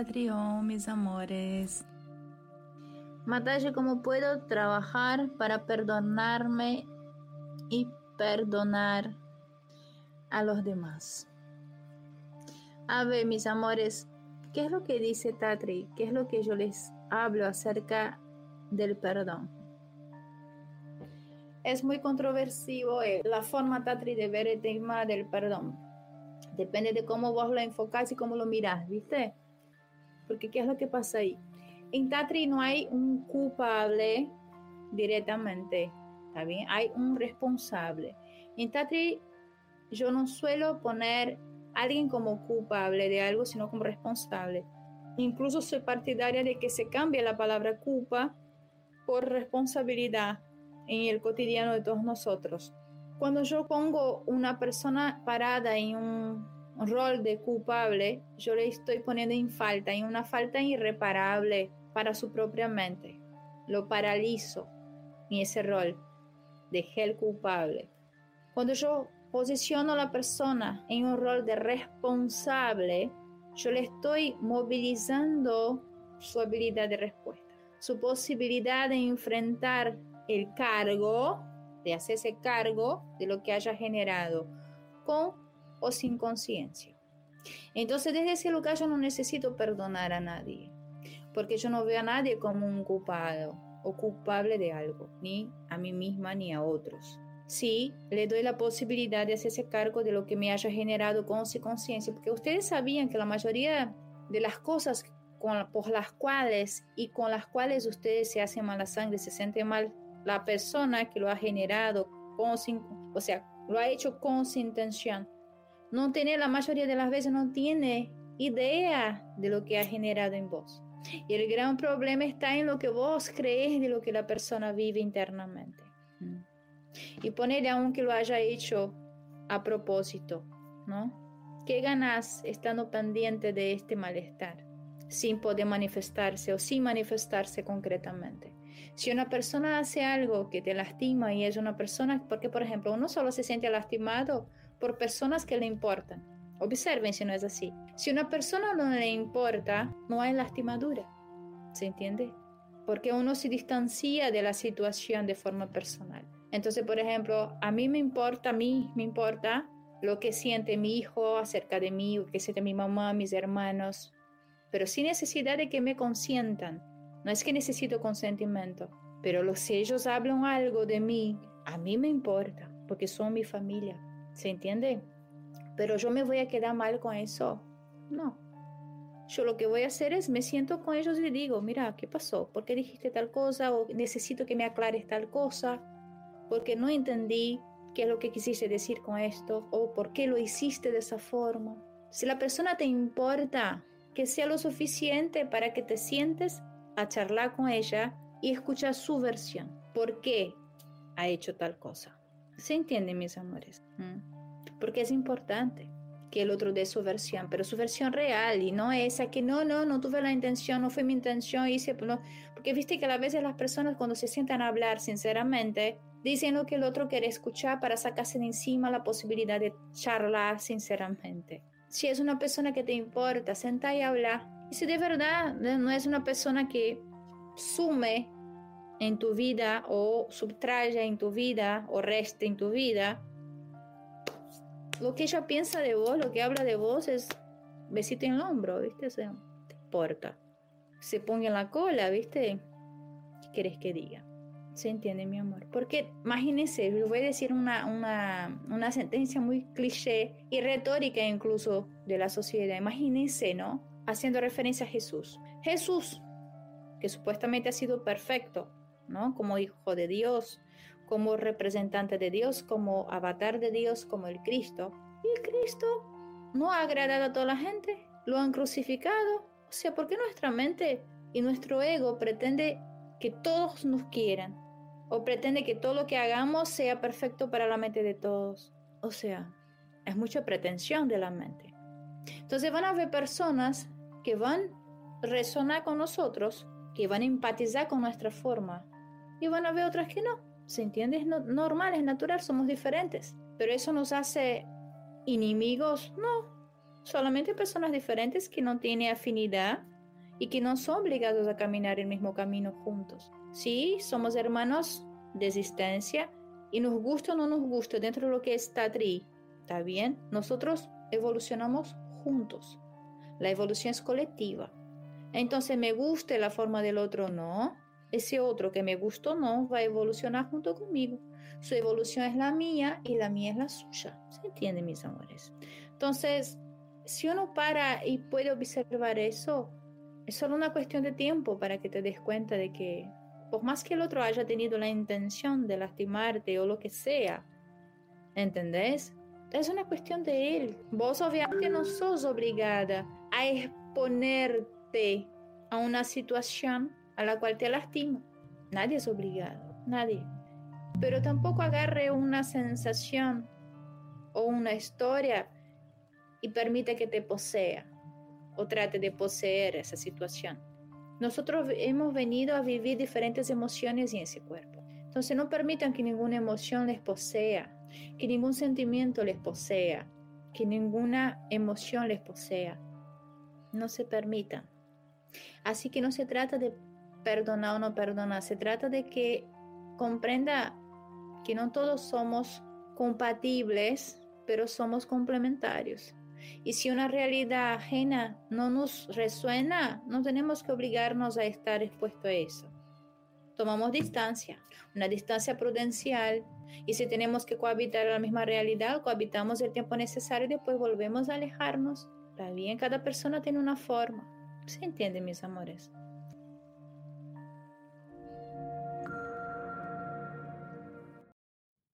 Tatrión, mis amores. Matalle, ¿cómo puedo trabajar para perdonarme y perdonar a los demás? A ver, mis amores, ¿qué es lo que dice Tatri? ¿Qué es lo que yo les hablo acerca del perdón? Es muy controversivo eh, la forma Tatri de ver el tema del perdón. Depende de cómo vos lo enfocás y cómo lo mirás, ¿viste? Porque ¿qué es lo que pasa ahí? En Tatri no hay un culpable directamente, ¿está bien? Hay un responsable. En Tatri yo no suelo poner alguien como culpable de algo, sino como responsable. Incluso soy partidaria de que se cambie la palabra culpa por responsabilidad en el cotidiano de todos nosotros. Cuando yo pongo una persona parada en un rol de culpable, yo le estoy poniendo en falta, en una falta irreparable para su propia mente. Lo paralizo en ese rol de el culpable. Cuando yo posiciono a la persona en un rol de responsable, yo le estoy movilizando su habilidad de respuesta, su posibilidad de enfrentar el cargo, de hacerse cargo de lo que haya generado, con o sin conciencia. Entonces, desde ese lugar yo no necesito perdonar a nadie, porque yo no veo a nadie como un culpado o culpable de algo, ni a mí misma ni a otros sí le doy la posibilidad de hacerse cargo de lo que me haya generado con su conciencia, porque ustedes sabían que la mayoría de las cosas por las cuales y con las cuales ustedes se hacen mala sangre, se siente mal, la persona que lo ha generado, con, o sea, lo ha hecho con su intención, no tiene la mayoría de las veces, no tiene idea de lo que ha generado en vos. Y el gran problema está en lo que vos crees de lo que la persona vive internamente. Y ponerle aunque lo haya hecho a propósito, ¿no? ¿Qué ganas estando pendiente de este malestar sin poder manifestarse o sin manifestarse concretamente? Si una persona hace algo que te lastima y es una persona, porque por ejemplo uno solo se siente lastimado por personas que le importan. Observen si no es así. Si una persona no le importa, no hay lastimadura. ¿Se entiende? Porque uno se distancia de la situación de forma personal. Entonces, por ejemplo, a mí me importa, a mí me importa lo que siente mi hijo acerca de mí, lo que siente mi mamá, mis hermanos, pero sin necesidad de que me consientan. No es que necesito consentimiento, pero si ellos hablan algo de mí, a mí me importa, porque son mi familia. ¿Se entiende? Pero yo me voy a quedar mal con eso. No. Yo lo que voy a hacer es me siento con ellos y digo, mira, ¿qué pasó? ¿Por qué dijiste tal cosa? O necesito que me aclares tal cosa porque no entendí qué es lo que quisiste decir con esto o por qué lo hiciste de esa forma. Si la persona te importa, que sea lo suficiente para que te sientes a charlar con ella y escuchar su versión. ¿Por qué ha hecho tal cosa? ¿Se entiende, mis amores? ¿Mm? Porque es importante que el otro dé su versión, pero su versión real y no esa que no, no, no tuve la intención, no fue mi intención, hice, no. porque viste que a veces las personas cuando se sientan a hablar sinceramente, dicen lo que el otro quiere escuchar para sacarse de encima la posibilidad de charlar sinceramente. Si es una persona que te importa, senta y habla. Y si de verdad no es una persona que sume en tu vida o subtrae en tu vida o resta en tu vida, lo que ella piensa de vos, lo que habla de vos es besito en el hombro, ¿viste? O sea, te. Se ponga en la cola, ¿viste? ¿Qué quieres que diga? Se entiende, mi amor. Porque imagínense, les voy a decir una, una, una sentencia muy cliché y retórica incluso de la sociedad. Imagínense, ¿no? Haciendo referencia a Jesús. Jesús, que supuestamente ha sido perfecto, ¿no? Como hijo de Dios, como representante de Dios, como avatar de Dios, como el Cristo. Y el Cristo no ha agradado a toda la gente, lo han crucificado. O sea, ¿por qué nuestra mente y nuestro ego pretende que todos nos quieran o pretende que todo lo que hagamos sea perfecto para la mente de todos. O sea, es mucha pretensión de la mente. Entonces van a haber personas que van a resonar con nosotros, que van a empatizar con nuestra forma, y van a haber otras que no. ¿Se entiende? Es normal, es natural, somos diferentes. Pero eso nos hace enemigos, no. Solamente personas diferentes que no tienen afinidad y que no son obligados a caminar el mismo camino juntos. Sí, somos hermanos de existencia y nos gusta o no nos gusta dentro de lo que es Tatri, ¿está bien? Nosotros evolucionamos juntos. La evolución es colectiva. Entonces, me guste la forma del otro, no. Ese otro que me gustó, no, va a evolucionar junto conmigo. Su evolución es la mía y la mía es la suya. ¿Se entiende, mis amores? Entonces, si uno para y puede observar eso, es solo una cuestión de tiempo para que te des cuenta de que por más que el otro haya tenido la intención de lastimarte o lo que sea, ¿entendés? Es una cuestión de él. Vos obviamente no sos obligada a exponerte a una situación a la cual te lastima. Nadie es obligado, nadie. Pero tampoco agarre una sensación o una historia y permite que te posea o trate de poseer esa situación. Nosotros hemos venido a vivir diferentes emociones en ese cuerpo. Entonces no permitan que ninguna emoción les posea, que ningún sentimiento les posea, que ninguna emoción les posea. No se permitan. Así que no se trata de perdonar o no perdonar, se trata de que comprenda que no todos somos compatibles, pero somos complementarios. Y si una realidad ajena no nos resuena, no tenemos que obligarnos a estar expuesto a eso. Tomamos distancia, una distancia prudencial, y si tenemos que cohabitar la misma realidad, cohabitamos el tiempo necesario y después volvemos a alejarnos. Está bien, cada persona tiene una forma. ¿Se entiende, mis amores?